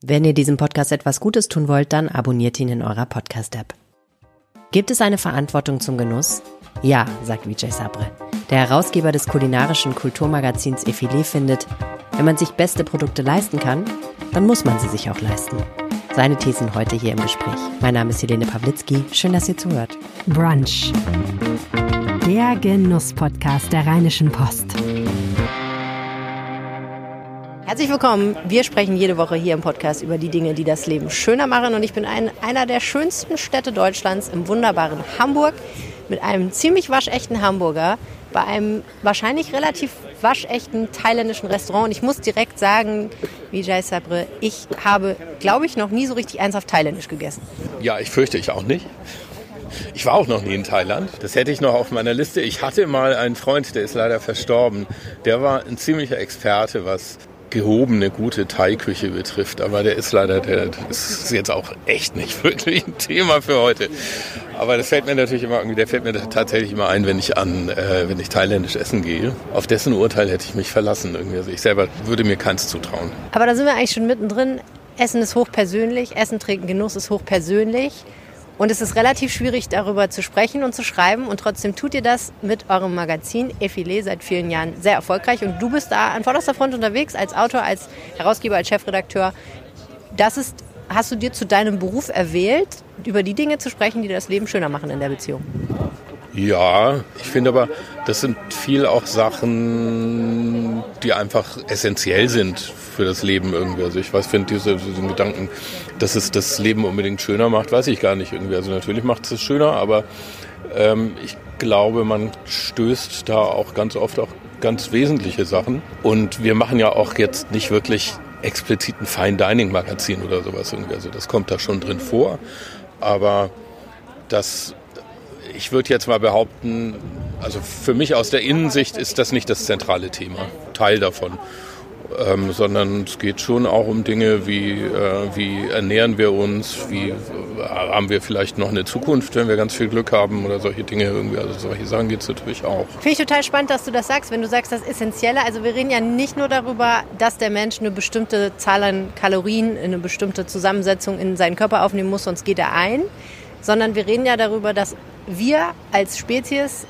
Wenn ihr diesem Podcast etwas Gutes tun wollt, dann abonniert ihn in eurer Podcast-App. Gibt es eine Verantwortung zum Genuss? Ja, sagt Vijay Sabre. Der Herausgeber des kulinarischen Kulturmagazins Effilé findet, wenn man sich beste Produkte leisten kann, dann muss man sie sich auch leisten. Seine Thesen heute hier im Gespräch. Mein Name ist Helene Pawlitzki. Schön, dass ihr zuhört. Brunch. Der Genuss-Podcast der Rheinischen Post. Herzlich willkommen. Wir sprechen jede Woche hier im Podcast über die Dinge, die das Leben schöner machen. Und ich bin in einer der schönsten Städte Deutschlands im wunderbaren Hamburg mit einem ziemlich waschechten Hamburger bei einem wahrscheinlich relativ waschechten thailändischen Restaurant. Und ich muss direkt sagen, Vijay Sabre, ich habe, glaube ich, noch nie so richtig ernsthaft thailändisch gegessen. Ja, ich fürchte ich auch nicht. Ich war auch noch nie in Thailand. Das hätte ich noch auf meiner Liste. Ich hatte mal einen Freund, der ist leider verstorben. Der war ein ziemlicher Experte, was gehobene, gute Thai-Küche betrifft. Aber der ist leider, der ist jetzt auch echt nicht wirklich ein Thema für heute. Aber das fällt mir natürlich immer der fällt mir tatsächlich immer ein, wenn ich an, äh, wenn ich thailändisch essen gehe. Auf dessen Urteil hätte ich mich verlassen irgendwie. Also ich selber würde mir keins zutrauen. Aber da sind wir eigentlich schon mittendrin. Essen ist hochpersönlich, Essen, Trinken, Genuss ist hochpersönlich. Und es ist relativ schwierig, darüber zu sprechen und zu schreiben. Und trotzdem tut ihr das mit eurem Magazin Effilé seit vielen Jahren sehr erfolgreich. Und du bist da an vorderster Front unterwegs als Autor, als Herausgeber, als Chefredakteur. Das ist, hast du dir zu deinem Beruf erwählt, über die Dinge zu sprechen, die das Leben schöner machen in der Beziehung? Ja, ich finde aber, das sind viel auch Sachen, die einfach essentiell sind für das Leben irgendwie. Also ich weiß, finde diese, diesen Gedanken, dass es das Leben unbedingt schöner macht, weiß ich gar nicht irgendwie. Also natürlich macht es schöner, aber ähm, ich glaube, man stößt da auch ganz oft auch ganz wesentliche Sachen. Und wir machen ja auch jetzt nicht wirklich explizit ein Fine Dining Magazin oder sowas irgendwie. Also das kommt da schon drin vor. Aber das ich würde jetzt mal behaupten, also für mich aus der Innensicht ist das nicht das zentrale Thema, Teil davon. Ähm, sondern es geht schon auch um Dinge wie, äh, wie ernähren wir uns, wie äh, haben wir vielleicht noch eine Zukunft, wenn wir ganz viel Glück haben oder solche Dinge irgendwie. Also solche Sachen geht es natürlich auch. Finde ich total spannend, dass du das sagst, wenn du sagst, das Essentielle. Also wir reden ja nicht nur darüber, dass der Mensch eine bestimmte Zahl an Kalorien, eine bestimmte Zusammensetzung in seinen Körper aufnehmen muss, sonst geht er ein, sondern wir reden ja darüber, dass wir als Spezies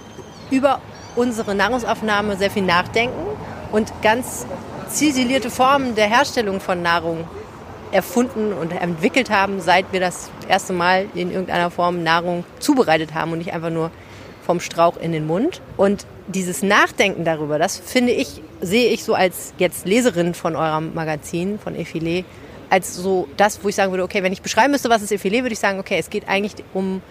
über unsere Nahrungsaufnahme sehr viel nachdenken und ganz ziselierte Formen der Herstellung von Nahrung erfunden und entwickelt haben, seit wir das erste Mal in irgendeiner Form Nahrung zubereitet haben und nicht einfach nur vom Strauch in den Mund. Und dieses Nachdenken darüber, das finde ich, sehe ich so als jetzt Leserin von eurem Magazin, von Effilé, als so das, wo ich sagen würde, okay, wenn ich beschreiben müsste, was ist Effilé, würde ich sagen, okay, es geht eigentlich um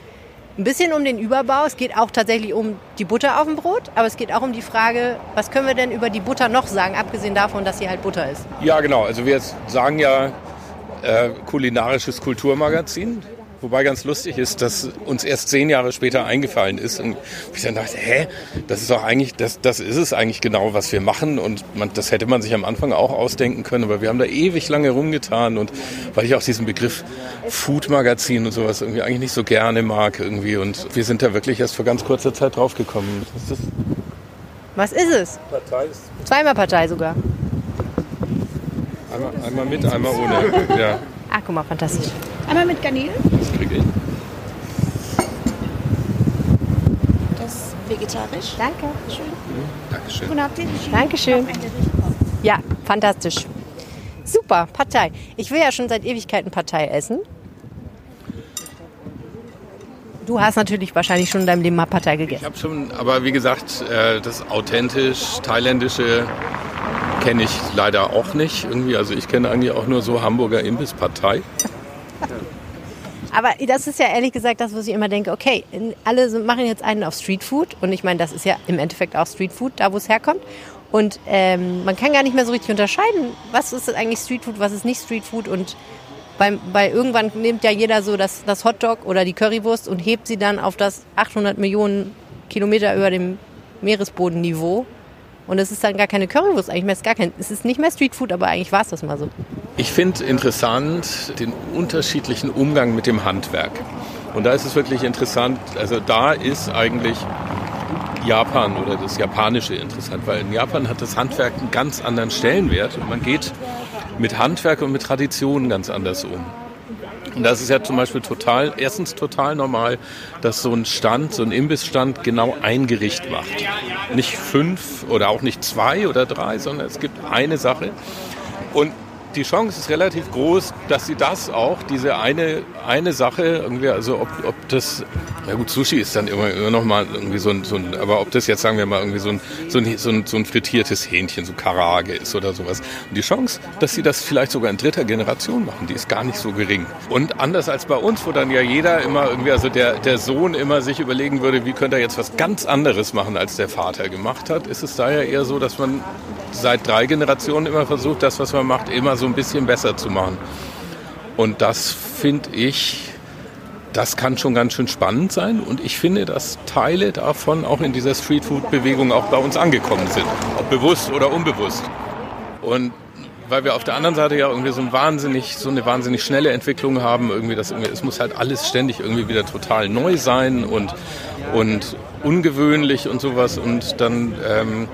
ein bisschen um den Überbau. Es geht auch tatsächlich um die Butter auf dem Brot, aber es geht auch um die Frage, was können wir denn über die Butter noch sagen, abgesehen davon, dass sie halt Butter ist. Ja, genau. Also wir sagen ja äh, kulinarisches Kulturmagazin. Wobei ganz lustig ist, dass uns erst zehn Jahre später eingefallen ist und ich dann dachte, hä, das ist doch eigentlich, das, das ist es eigentlich genau, was wir machen und man, das hätte man sich am Anfang auch ausdenken können, aber wir haben da ewig lange rumgetan und weil ich auch diesen Begriff Food-Magazin und sowas irgendwie eigentlich nicht so gerne mag irgendwie und wir sind da wirklich erst vor ganz kurzer Zeit draufgekommen. Was ist, was ist es? Partei. Zweimal Partei sogar. Einmal, einmal mit, einmal ohne. Ja. Ah, guck mal, fantastisch. Einmal mit Garnelen. Das kriege ich. Das ist vegetarisch. Danke. Schön. Dankeschön. Und habt ihr Dankeschön. Ja, fantastisch. Super, Partei. Ich will ja schon seit Ewigkeiten Partei essen. Du hast natürlich wahrscheinlich schon in deinem Leben mal Partei gegessen. Ich habe schon, aber wie gesagt, äh, das authentisch thailändische kenne ich leider auch nicht. Irgendwie, also ich kenne eigentlich auch nur so Hamburger Imbisspartei. Aber das ist ja ehrlich gesagt das, was ich immer denke, okay, alle machen jetzt einen auf Streetfood und ich meine, das ist ja im Endeffekt auch Streetfood, da wo es herkommt. Und ähm, man kann gar nicht mehr so richtig unterscheiden, was ist eigentlich Streetfood, was ist nicht Streetfood und bei, bei irgendwann nimmt ja jeder so das, das Hotdog oder die Currywurst und hebt sie dann auf das 800 Millionen Kilometer über dem Meeresbodenniveau und es ist dann gar keine Currywurst, eigentlich mehr ist gar kein, es ist nicht mehr Streetfood, aber eigentlich war es das mal so. Ich finde interessant den unterschiedlichen Umgang mit dem Handwerk. Und da ist es wirklich interessant, also da ist eigentlich Japan oder das Japanische interessant, weil in Japan hat das Handwerk einen ganz anderen Stellenwert und man geht mit Handwerk und mit Tradition ganz anders um. Und das ist ja zum Beispiel total, erstens total normal, dass so ein Stand, so ein Imbissstand genau ein Gericht macht. Nicht fünf oder auch nicht zwei oder drei, sondern es gibt eine Sache. Und die Chance ist relativ groß, dass sie das auch, diese eine, eine Sache, irgendwie, also ob, ob das, na gut, Sushi ist dann immer, immer noch mal irgendwie so ein, so ein, aber ob das jetzt, sagen wir mal, irgendwie so ein, so ein, so ein, so ein frittiertes Hähnchen, so Karage ist oder sowas. Und die Chance, dass sie das vielleicht sogar in dritter Generation machen, die ist gar nicht so gering. Und anders als bei uns, wo dann ja jeder immer irgendwie, also der, der Sohn immer sich überlegen würde, wie könnte er jetzt was ganz anderes machen, als der Vater gemacht hat, ist es da ja eher so, dass man seit drei Generationen immer versucht, das, was man macht, immer so ein bisschen besser zu machen. Und das finde ich, das kann schon ganz schön spannend sein. Und ich finde, dass Teile davon auch in dieser Streetfood-Bewegung auch bei uns angekommen sind. Ob bewusst oder unbewusst. Und weil wir auf der anderen Seite ja irgendwie so, ein wahnsinnig, so eine wahnsinnig schnelle Entwicklung haben, irgendwie das irgendwie, es muss halt alles ständig irgendwie wieder total neu sein und, und ungewöhnlich und sowas und dann ähm,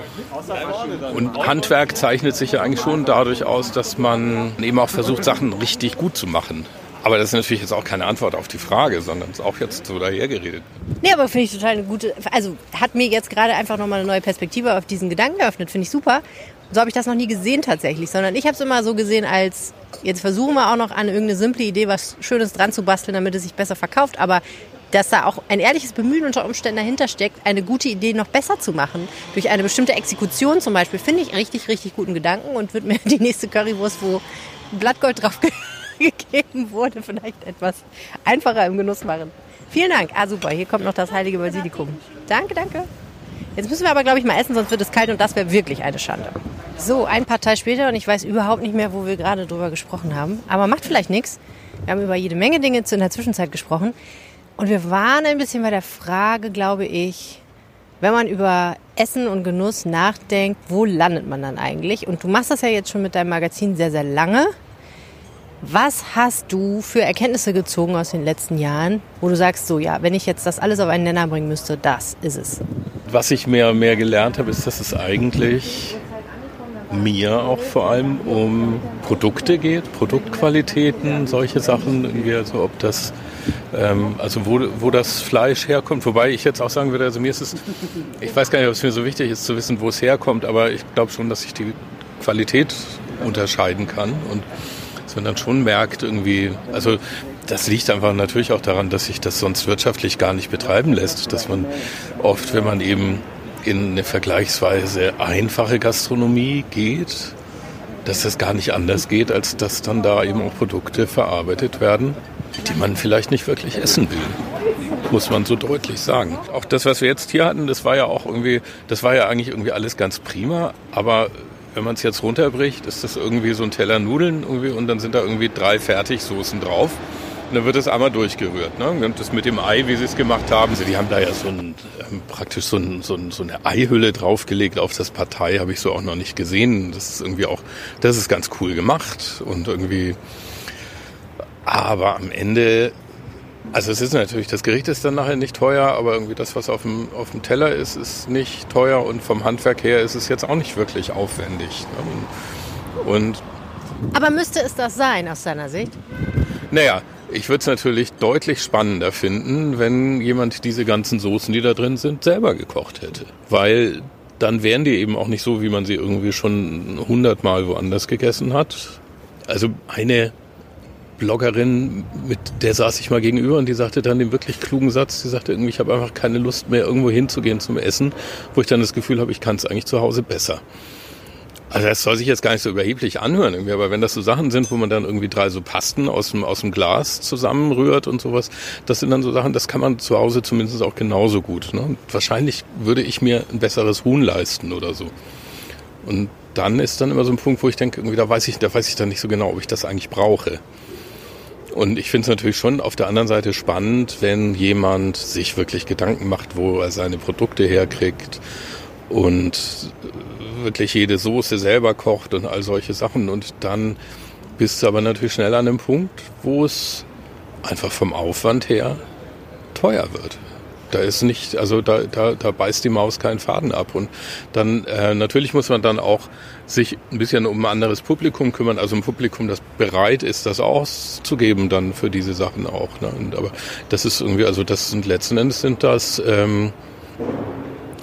und Handwerk zeichnet sich ja eigentlich schon dadurch aus, dass man eben auch versucht, Sachen richtig gut zu machen. Aber das ist natürlich jetzt auch keine Antwort auf die Frage, sondern ist auch jetzt so dahergeredet. Nee, aber finde ich total eine gute, also hat mir jetzt gerade einfach nochmal eine neue Perspektive auf diesen Gedanken geöffnet, finde ich super. So habe ich das noch nie gesehen tatsächlich, sondern ich habe es immer so gesehen als, jetzt versuchen wir auch noch an irgendeine simple Idee was Schönes dran zu basteln, damit es sich besser verkauft, aber dass da auch ein ehrliches Bemühen unter Umständen dahinter steckt, eine gute Idee noch besser zu machen. Durch eine bestimmte Exekution zum Beispiel, finde ich richtig, richtig guten Gedanken und würde mir die nächste Currywurst, wo Blattgold drauf gegeben wurde, vielleicht etwas einfacher im Genuss machen. Vielen Dank. Ah, super. Hier kommt noch das heilige Basilikum. Danke, danke. Jetzt müssen wir aber, glaube ich, mal essen, sonst wird es kalt und das wäre wirklich eine Schande. So, ein paar Tage später und ich weiß überhaupt nicht mehr, wo wir gerade drüber gesprochen haben. Aber macht vielleicht nichts. Wir haben über jede Menge Dinge in der Zwischenzeit gesprochen. Und wir waren ein bisschen bei der Frage, glaube ich, wenn man über Essen und Genuss nachdenkt, wo landet man dann eigentlich? Und du machst das ja jetzt schon mit deinem Magazin sehr, sehr lange. Was hast du für Erkenntnisse gezogen aus den letzten Jahren, wo du sagst, so ja, wenn ich jetzt das alles auf einen Nenner bringen müsste, das ist es? Was ich mehr und mehr gelernt habe, ist, dass es eigentlich mir auch vor allem um Produkte geht, Produktqualitäten, solche Sachen, also ob das ähm, also wo, wo das Fleisch herkommt, wobei ich jetzt auch sagen würde, also mir ist es, ich weiß gar nicht, ob es mir so wichtig ist zu wissen, wo es herkommt, aber ich glaube schon, dass ich die Qualität unterscheiden kann und dass man dann schon merkt irgendwie, also das liegt einfach natürlich auch daran, dass sich das sonst wirtschaftlich gar nicht betreiben lässt, dass man oft, wenn man eben in eine vergleichsweise einfache Gastronomie geht, dass das gar nicht anders geht, als dass dann da eben auch Produkte verarbeitet werden, die man vielleicht nicht wirklich essen will muss man so deutlich sagen. Auch das, was wir jetzt hier hatten, das war ja auch irgendwie, das war ja eigentlich irgendwie alles ganz prima, aber wenn man es jetzt runterbricht, ist das irgendwie so ein Teller Nudeln irgendwie und dann sind da irgendwie drei Fertigsoßen drauf. Und dann wird das einmal durchgerührt. Ne? Und das mit dem Ei, wie sie es gemacht haben. Also die haben da ja so ein, ähm, praktisch so, ein, so, ein, so eine Eihülle draufgelegt auf das Partei, habe ich so auch noch nicht gesehen. Das ist irgendwie auch, das ist ganz cool gemacht und irgendwie aber am Ende, also es ist natürlich, das Gericht ist dann nachher nicht teuer, aber irgendwie das, was auf dem, auf dem Teller ist, ist nicht teuer und vom Handwerk her ist es jetzt auch nicht wirklich aufwendig. Ne? Und aber müsste es das sein aus deiner Sicht? Naja, ich würde es natürlich deutlich spannender finden, wenn jemand diese ganzen Soßen, die da drin sind, selber gekocht hätte. Weil dann wären die eben auch nicht so, wie man sie irgendwie schon hundertmal woanders gegessen hat. Also eine Bloggerin, mit der saß ich mal gegenüber und die sagte dann den wirklich klugen Satz, die sagte irgendwie, ich habe einfach keine Lust mehr, irgendwo hinzugehen zum Essen, wo ich dann das Gefühl habe, ich kann es eigentlich zu Hause besser. Also das soll sich jetzt gar nicht so überheblich anhören, irgendwie, aber wenn das so Sachen sind, wo man dann irgendwie drei so Pasten aus dem, aus dem Glas zusammenrührt und sowas, das sind dann so Sachen, das kann man zu Hause zumindest auch genauso gut. Ne? wahrscheinlich würde ich mir ein besseres Huhn leisten oder so. Und dann ist dann immer so ein Punkt, wo ich denke, irgendwie, da weiß ich, da weiß ich dann nicht so genau, ob ich das eigentlich brauche. Und ich finde es natürlich schon auf der anderen Seite spannend, wenn jemand sich wirklich Gedanken macht, wo er seine Produkte herkriegt und wirklich jede Soße selber kocht und all solche Sachen. Und dann bist du aber natürlich schnell an einem Punkt, wo es einfach vom Aufwand her teuer wird. Da ist nicht, also da, da, da beißt die Maus keinen Faden ab. Und dann äh, natürlich muss man dann auch sich ein bisschen um ein anderes Publikum kümmern, also ein Publikum, das bereit ist, das auszugeben dann für diese Sachen auch. Ne? Und, aber das ist irgendwie, also das sind letzten Endes sind das ähm,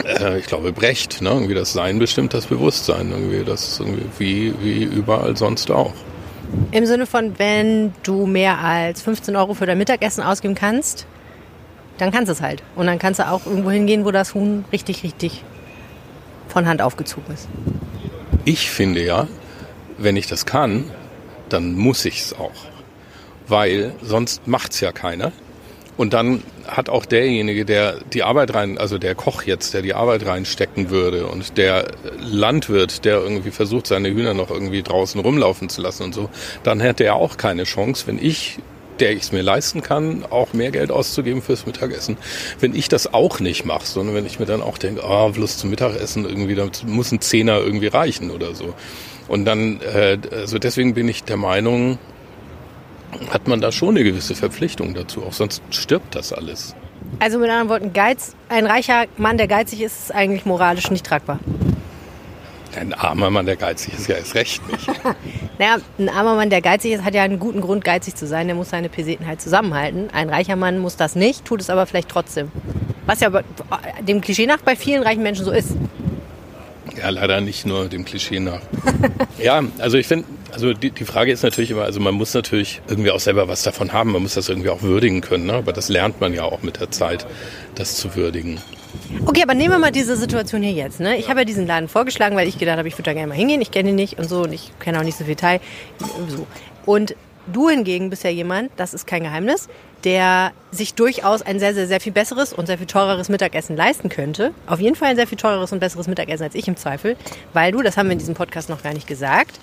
äh, ich glaube, Brecht, ne? irgendwie das Sein bestimmt das Bewusstsein, irgendwie das irgendwie wie, wie überall sonst auch. Im Sinne von, wenn du mehr als 15 Euro für dein Mittagessen ausgeben kannst, dann kannst du es halt. Und dann kannst du auch irgendwo hingehen, wo das Huhn richtig, richtig von Hand aufgezogen ist. Ich finde ja, wenn ich das kann, dann muss ich es auch. Weil sonst macht es ja keiner. Und dann hat auch derjenige, der die Arbeit rein, also der Koch jetzt, der die Arbeit reinstecken würde und der Landwirt, der irgendwie versucht, seine Hühner noch irgendwie draußen rumlaufen zu lassen und so, dann hätte er auch keine Chance, wenn ich der ich es mir leisten kann, auch mehr Geld auszugeben fürs Mittagessen. Wenn ich das auch nicht mache, sondern wenn ich mir dann auch denke, ah, oh, bloß zum Mittagessen irgendwie, da muss ein Zehner irgendwie reichen oder so. Und dann, äh, also deswegen bin ich der Meinung, hat man da schon eine gewisse Verpflichtung dazu, auch sonst stirbt das alles. Also mit anderen Worten, Geiz, ein reicher Mann, der geizig ist, ist eigentlich moralisch nicht tragbar. Ein armer Mann, der geizig ist, ja erst recht nicht. naja, ein armer Mann, der geizig ist, hat ja einen guten Grund, geizig zu sein. Der muss seine Peseten halt zusammenhalten. Ein reicher Mann muss das nicht, tut es aber vielleicht trotzdem. Was ja dem Klischee nach bei vielen reichen Menschen so ist. Ja, leider nicht nur dem Klischee nach. ja, also ich finde, also die, die Frage ist natürlich immer, also man muss natürlich irgendwie auch selber was davon haben, man muss das irgendwie auch würdigen können, ne? aber das lernt man ja auch mit der Zeit, das zu würdigen. Okay, aber nehmen wir mal diese Situation hier jetzt. Ne? Ich habe ja diesen Laden vorgeschlagen, weil ich gedacht habe, ich würde da gerne mal hingehen. Ich kenne ihn nicht und so und ich kenne auch nicht so viel Teil. So. Und du hingegen bist ja jemand, das ist kein Geheimnis, der sich durchaus ein sehr, sehr, sehr viel besseres und sehr viel teureres Mittagessen leisten könnte. Auf jeden Fall ein sehr viel teureres und besseres Mittagessen als ich im Zweifel, weil du, das haben wir in diesem Podcast noch gar nicht gesagt,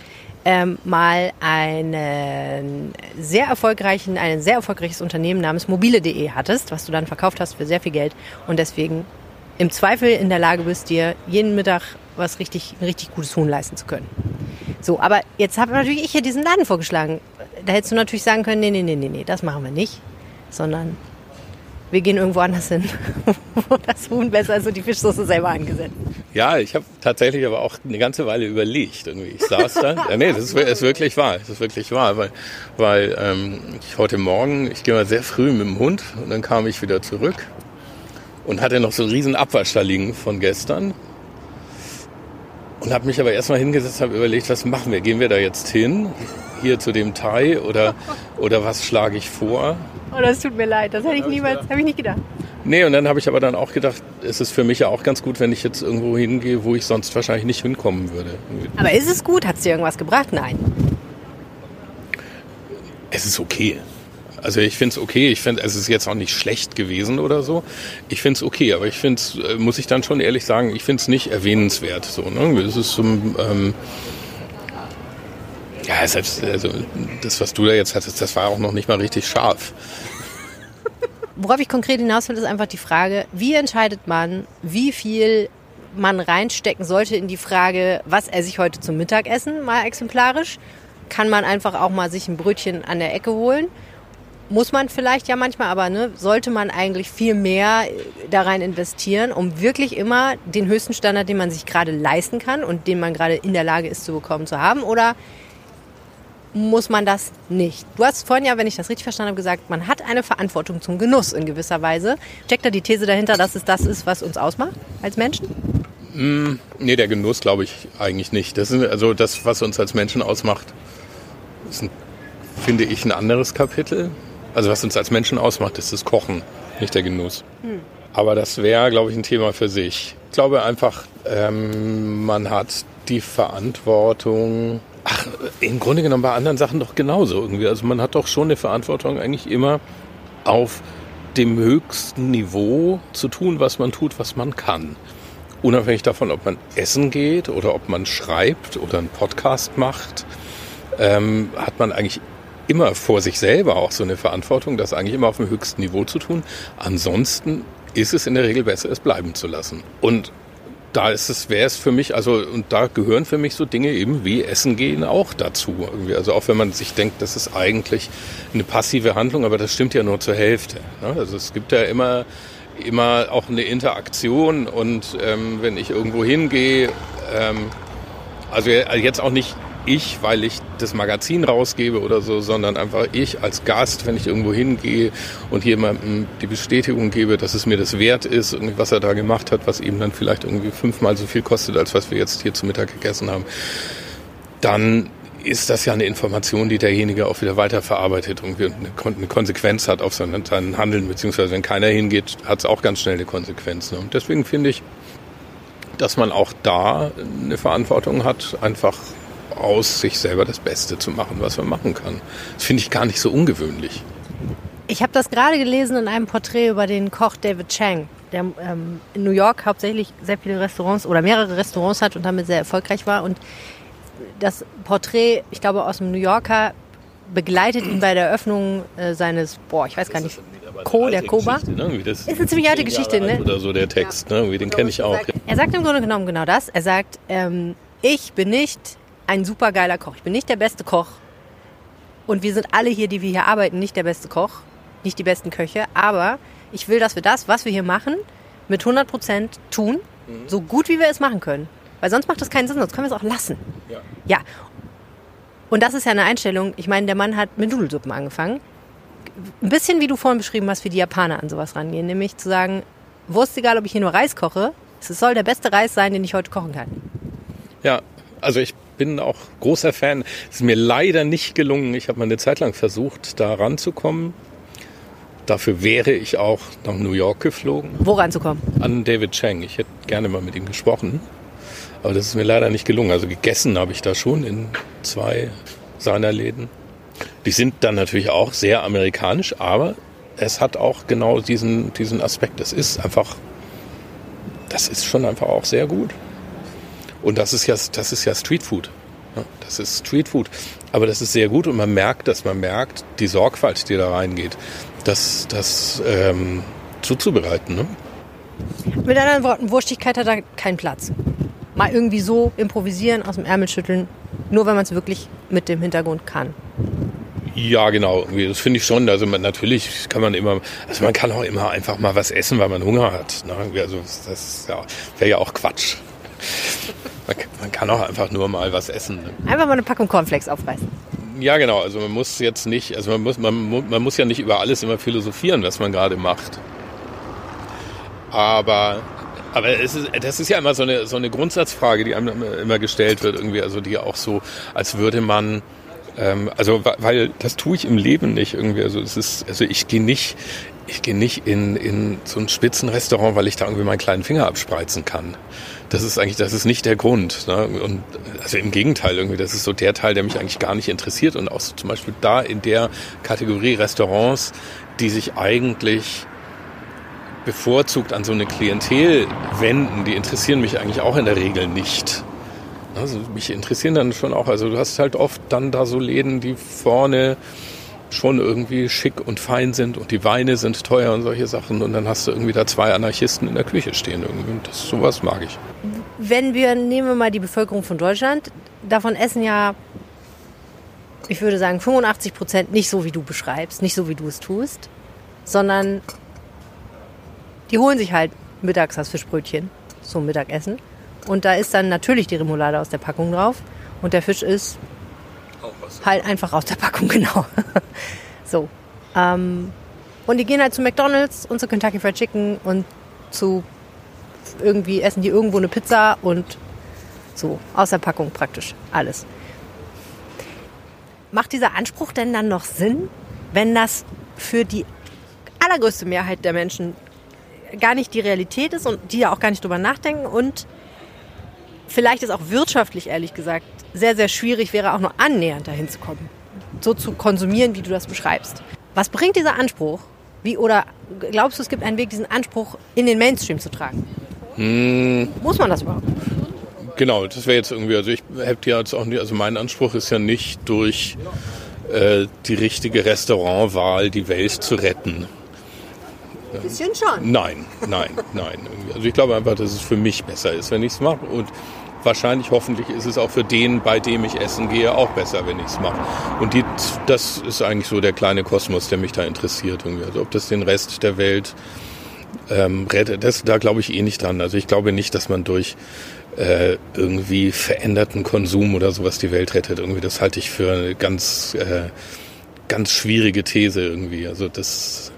ähm, mal einen sehr erfolgreichen, ein sehr erfolgreiches Unternehmen namens mobile.de hattest, was du dann verkauft hast für sehr viel Geld und deswegen im Zweifel in der Lage bist, dir jeden Mittag was richtig, ein richtig gutes Huhn leisten zu können. So, aber jetzt habe natürlich ich hier diesen Laden vorgeschlagen. Da hättest du natürlich sagen können, nee, nee, nee, nee, nee, das machen wir nicht, sondern wir gehen irgendwo anders hin, wo das Huhn besser ist und die Fischsoße selber angesetzt. Ja, ich habe tatsächlich aber auch eine ganze Weile überlegt. Irgendwie. Ich saß da. ja, nee, das ist, ist, wirklich wahr. Das ist wirklich wahr, weil, weil ähm, ich heute Morgen, ich gehe mal sehr früh mit dem Hund und dann kam ich wieder zurück und hatte noch so einen riesen Abwasch da liegen von gestern. Und habe mich aber erstmal hingesetzt, habe überlegt, was machen wir? Gehen wir da jetzt hin, hier zu dem Thai oder, oder was schlage ich vor? Oh, das tut mir leid, das hätte ich niemals, habe ich nicht gedacht. Nee, und dann habe ich aber dann auch gedacht, es ist für mich ja auch ganz gut, wenn ich jetzt irgendwo hingehe, wo ich sonst wahrscheinlich nicht hinkommen würde. Aber ist es gut? Hat es dir irgendwas gebracht? Nein. Es ist okay. Also ich finde es okay. Ich finde, es ist jetzt auch nicht schlecht gewesen oder so. Ich finde es okay, aber ich finde es, äh, muss ich dann schon ehrlich sagen, ich finde es nicht erwähnenswert. So, ne? Es ist ähm, ja, selbst also das, was du da jetzt hattest, das war auch noch nicht mal richtig scharf. Worauf ich konkret hinaus will, ist einfach die Frage, wie entscheidet man, wie viel man reinstecken sollte in die Frage, was esse ich heute zum Mittagessen, mal exemplarisch. Kann man einfach auch mal sich ein Brötchen an der Ecke holen? Muss man vielleicht ja manchmal, aber ne, sollte man eigentlich viel mehr da rein investieren, um wirklich immer den höchsten Standard, den man sich gerade leisten kann und den man gerade in der Lage ist zu bekommen, zu haben? Oder muss man das nicht. Du hast vorhin ja, wenn ich das richtig verstanden habe, gesagt, man hat eine Verantwortung zum Genuss in gewisser Weise. Checkt da die These dahinter, dass es das ist, was uns ausmacht als Menschen? Mm, nee, der Genuss glaube ich eigentlich nicht. Das ist also das, was uns als Menschen ausmacht, ist, ein, finde ich, ein anderes Kapitel. Also was uns als Menschen ausmacht, ist das Kochen, nicht der Genuss. Hm. Aber das wäre, glaube ich, ein Thema für sich. Ich glaube einfach, ähm, man hat die Verantwortung, Ach, im Grunde genommen bei anderen Sachen doch genauso irgendwie. Also man hat doch schon eine Verantwortung eigentlich immer auf dem höchsten Niveau zu tun, was man tut, was man kann. Unabhängig davon, ob man essen geht oder ob man schreibt oder einen Podcast macht, ähm, hat man eigentlich immer vor sich selber auch so eine Verantwortung, das eigentlich immer auf dem höchsten Niveau zu tun. Ansonsten ist es in der Regel besser, es bleiben zu lassen. Und da ist es, wäre es für mich, also, und da gehören für mich so Dinge eben wie Essen gehen auch dazu. Irgendwie. Also auch wenn man sich denkt, das ist eigentlich eine passive Handlung, aber das stimmt ja nur zur Hälfte. Ne? Also es gibt ja immer, immer auch eine Interaktion und ähm, wenn ich irgendwo hingehe, ähm, also jetzt auch nicht ich, weil ich das Magazin rausgebe oder so, sondern einfach ich als Gast, wenn ich irgendwo hingehe und jemandem die Bestätigung gebe, dass es mir das wert ist, was er da gemacht hat, was ihm dann vielleicht irgendwie fünfmal so viel kostet, als was wir jetzt hier zu Mittag gegessen haben, dann ist das ja eine Information, die derjenige auch wieder weiterverarbeitet und eine Konsequenz hat auf sein, Handeln, beziehungsweise wenn keiner hingeht, hat es auch ganz schnell eine Konsequenz. Ne? Und deswegen finde ich, dass man auch da eine Verantwortung hat, einfach aus sich selber das Beste zu machen, was man machen kann. Das finde ich gar nicht so ungewöhnlich. Ich habe das gerade gelesen in einem Porträt über den Koch David Chang, der ähm, in New York hauptsächlich sehr viele Restaurants oder mehrere Restaurants hat und damit sehr erfolgreich war. Und das Porträt, ich glaube aus dem New Yorker, begleitet ihn bei der Eröffnung äh, seines, boah, ich weiß gar nicht, Co, der Koba. Ne? Das ist eine ziemlich alte Geschichte, ne? Oder so der Text, ja. ne? den kenne ich auch. Er sagt im Grunde genommen genau das. Er sagt, ähm, ich bin nicht ein super geiler Koch. Ich bin nicht der beste Koch. Und wir sind alle hier, die wir hier arbeiten, nicht der beste Koch, nicht die besten Köche. Aber ich will, dass wir das, was wir hier machen, mit 100 Prozent tun, mhm. so gut wie wir es machen können. Weil sonst macht das keinen Sinn, sonst können wir es auch lassen. Ja. ja. Und das ist ja eine Einstellung. Ich meine, der Mann hat mit Nudelsuppen angefangen. Ein bisschen wie du vorhin beschrieben hast, wie die Japaner an sowas rangehen. Nämlich zu sagen, Wurst egal, ob ich hier nur Reis koche, es soll der beste Reis sein, den ich heute kochen kann. Ja, also ich bin auch großer Fan. Es ist mir leider nicht gelungen. Ich habe mal eine Zeit lang versucht, da ranzukommen. Dafür wäre ich auch nach New York geflogen. Wo ranzukommen? An David Chang. Ich hätte gerne mal mit ihm gesprochen. Aber das ist mir leider nicht gelungen. Also gegessen habe ich da schon in zwei seiner Läden. Die sind dann natürlich auch sehr amerikanisch, aber es hat auch genau diesen, diesen Aspekt. Es ist einfach, das ist schon einfach auch sehr gut. Und das ist ja, das ist ja Streetfood. Das ist Streetfood. Aber das ist sehr gut und man merkt, dass man merkt, die Sorgfalt, die da reingeht, das, das ähm, zuzubereiten. Ne? Mit anderen Worten, Wurstigkeit hat da keinen Platz. Mal irgendwie so improvisieren, aus dem Ärmel schütteln, nur wenn man es wirklich mit dem Hintergrund kann. Ja, genau. Das finde ich schon. Also man, natürlich kann man immer, also man kann auch immer einfach mal was essen, weil man Hunger hat. Ne? Also das ja, wäre ja auch Quatsch. Man kann auch einfach nur mal was essen. Ne? Einfach mal eine Packung Cornflakes aufreißen. Ja, genau. Also man muss jetzt nicht, also man muss, man, man muss ja nicht über alles immer philosophieren, was man gerade macht. Aber, aber es ist, das ist ja immer so eine, so eine Grundsatzfrage, die einem immer gestellt wird, irgendwie, also die auch so, als würde man, ähm, also weil das tue ich im Leben nicht irgendwie. Also es ist, also ich gehe nicht, ich gehe nicht in, in so ein Spitzenrestaurant, weil ich da irgendwie meinen kleinen Finger abspreizen kann. Das ist eigentlich, das ist nicht der Grund. Ne? Und also im Gegenteil irgendwie, das ist so der Teil, der mich eigentlich gar nicht interessiert. Und auch so zum Beispiel da in der Kategorie Restaurants, die sich eigentlich bevorzugt an so eine Klientel wenden, die interessieren mich eigentlich auch in der Regel nicht. Also mich interessieren dann schon auch, also du hast halt oft dann da so Läden, die vorne schon irgendwie schick und fein sind und die Weine sind teuer und solche Sachen und dann hast du irgendwie da zwei Anarchisten in der Küche stehen irgendwie und das, sowas mag ich. Wenn wir, nehmen wir mal die Bevölkerung von Deutschland, davon essen ja, ich würde sagen 85 Prozent nicht so, wie du beschreibst, nicht so, wie du es tust, sondern die holen sich halt mittags das Fischbrötchen zum Mittagessen und da ist dann natürlich die Remoulade aus der Packung drauf und der Fisch ist halt einfach aus der Packung, genau. so. Ähm, und die gehen halt zu McDonalds und zu Kentucky Fried Chicken und zu irgendwie essen die irgendwo eine Pizza und so, aus der Packung praktisch alles. Macht dieser Anspruch denn dann noch Sinn, wenn das für die allergrößte Mehrheit der Menschen gar nicht die Realität ist und die ja auch gar nicht drüber nachdenken und vielleicht ist auch wirtschaftlich, ehrlich gesagt, sehr, sehr schwierig wäre, auch nur annähernd dahin zu kommen. So zu konsumieren, wie du das beschreibst. Was bringt dieser Anspruch? Wie, oder glaubst du, es gibt einen Weg, diesen Anspruch in den Mainstream zu tragen? Hm. Muss man das überhaupt? Genau, das wäre jetzt irgendwie, also ich hätte ja jetzt auch nicht, also mein Anspruch ist ja nicht durch äh, die richtige Restaurantwahl die Welt zu retten. Ein bisschen schon. Nein, nein, nein. Also ich glaube einfach, dass es für mich besser ist, wenn ich es mache. Und wahrscheinlich, hoffentlich ist es auch für den, bei dem ich essen gehe, auch besser, wenn ich es mache. Und die, das ist eigentlich so der kleine Kosmos, der mich da interessiert. Irgendwie. Also ob das den Rest der Welt ähm, rettet. Das, da glaube ich eh nicht dran. Also ich glaube nicht, dass man durch äh, irgendwie veränderten Konsum oder sowas die Welt rettet. Irgendwie, das halte ich für eine ganz, äh, ganz schwierige These irgendwie. Also das,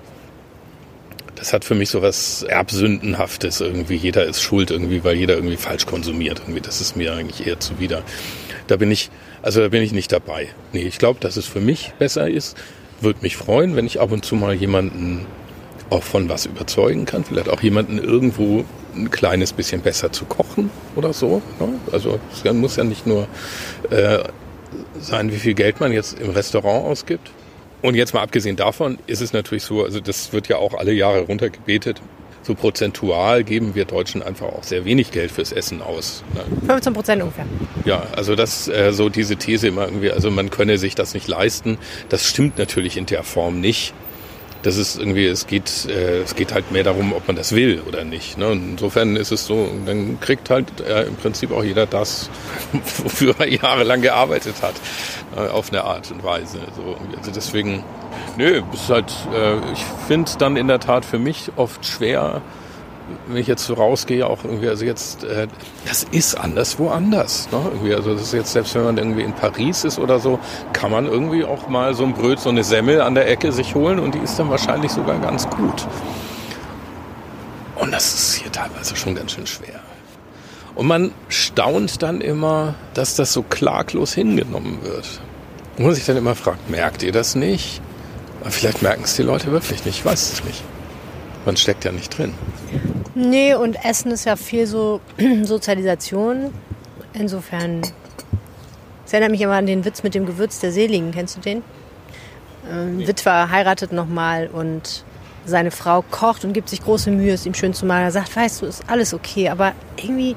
das hat für mich so was Erbsündenhaftes irgendwie. Jeder ist schuld irgendwie, weil jeder irgendwie falsch konsumiert. Irgendwie, das ist mir eigentlich eher zuwider. Da bin ich, also da bin ich nicht dabei. Nee, ich glaube, dass es für mich besser ist. Würde mich freuen, wenn ich ab und zu mal jemanden auch von was überzeugen kann. Vielleicht auch jemanden irgendwo ein kleines bisschen besser zu kochen oder so. Ne? Also es muss ja nicht nur äh, sein, wie viel Geld man jetzt im Restaurant ausgibt. Und jetzt mal abgesehen davon ist es natürlich so, also das wird ja auch alle Jahre runtergebetet. So prozentual geben wir Deutschen einfach auch sehr wenig Geld fürs Essen aus. Ne? 15 Prozent ungefähr. Ja, also das äh, so diese These immer irgendwie, also man könne sich das nicht leisten, das stimmt natürlich in der Form nicht das ist irgendwie, es geht, äh, es geht halt mehr darum, ob man das will oder nicht. Ne? Und insofern ist es so, dann kriegt halt äh, im Prinzip auch jeder das, wofür er jahrelang gearbeitet hat, äh, auf eine Art und Weise. So, also deswegen, nö, ist halt, äh, ich finde es dann in der Tat für mich oft schwer, wenn ich jetzt so rausgehe, auch irgendwie, also jetzt, äh, das ist anders woanders. Ne? Irgendwie, also das ist jetzt, selbst wenn man irgendwie in Paris ist oder so, kann man irgendwie auch mal so ein Bröt, so eine Semmel an der Ecke sich holen und die ist dann wahrscheinlich sogar ganz gut. Und das ist hier teilweise schon ganz schön schwer. Und man staunt dann immer, dass das so klaglos hingenommen wird. Und man sich dann immer fragt, merkt ihr das nicht? Vielleicht merken es die Leute wirklich nicht, ich weiß es nicht. Man steckt ja nicht drin. Nee, und Essen ist ja viel so Sozialisation. Insofern. Es erinnert mich immer an den Witz mit dem Gewürz der Seligen. Kennst du den? Ähm, nee. Witwer heiratet nochmal und seine Frau kocht und gibt sich große Mühe, es ihm schön zu machen. Er sagt, weißt du, ist alles okay, aber irgendwie,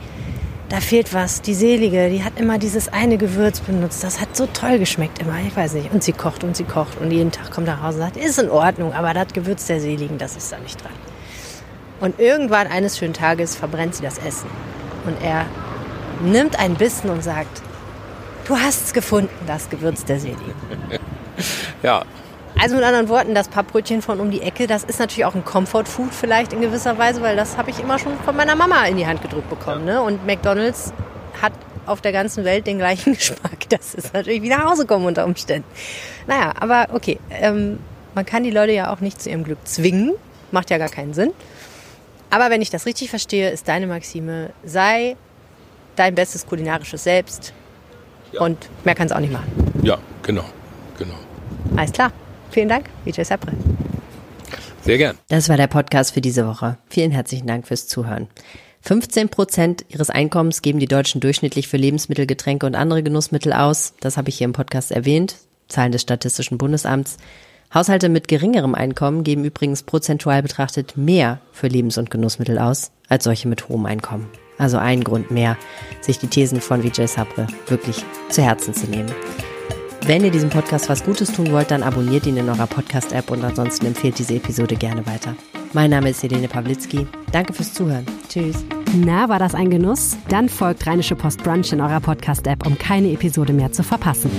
da fehlt was. Die Selige, die hat immer dieses eine Gewürz benutzt. Das hat so toll geschmeckt immer. Ich weiß nicht. Und sie kocht und sie kocht und jeden Tag kommt nach Hause und sagt, ist in Ordnung, aber das Gewürz der Seligen, das ist da nicht dran. Und irgendwann eines schönen Tages verbrennt sie das Essen. Und er nimmt einen Bissen und sagt, du hast es gefunden, das Gewürz der Seligen. ja. Also mit anderen Worten, das Pappbrötchen von um die Ecke, das ist natürlich auch ein Comfort-Food vielleicht in gewisser Weise, weil das habe ich immer schon von meiner Mama in die Hand gedrückt bekommen. Ne? Und McDonald's hat auf der ganzen Welt den gleichen Geschmack. Das ist natürlich wie nach Hause kommen unter Umständen. Naja, aber okay, ähm, man kann die Leute ja auch nicht zu ihrem Glück zwingen. Macht ja gar keinen Sinn. Aber wenn ich das richtig verstehe, ist deine Maxime, sei dein bestes kulinarisches Selbst ja. und mehr kann es auch nicht machen. Ja, genau, genau. Alles klar. Vielen Dank, Vijay Sapre. Sehr gern. Das war der Podcast für diese Woche. Vielen herzlichen Dank fürs Zuhören. 15 Prozent ihres Einkommens geben die Deutschen durchschnittlich für Lebensmittel, Getränke und andere Genussmittel aus. Das habe ich hier im Podcast erwähnt. Zahlen des Statistischen Bundesamts. Haushalte mit geringerem Einkommen geben übrigens prozentual betrachtet mehr für Lebens- und Genussmittel aus als solche mit hohem Einkommen. Also ein Grund mehr, sich die Thesen von Vijay Sabre wirklich zu Herzen zu nehmen. Wenn ihr diesem Podcast was Gutes tun wollt, dann abonniert ihn in eurer Podcast-App und ansonsten empfehlt diese Episode gerne weiter. Mein Name ist Helene Pawlitzki. Danke fürs Zuhören. Tschüss. Na, war das ein Genuss? Dann folgt Rheinische Post Brunch in eurer Podcast-App, um keine Episode mehr zu verpassen.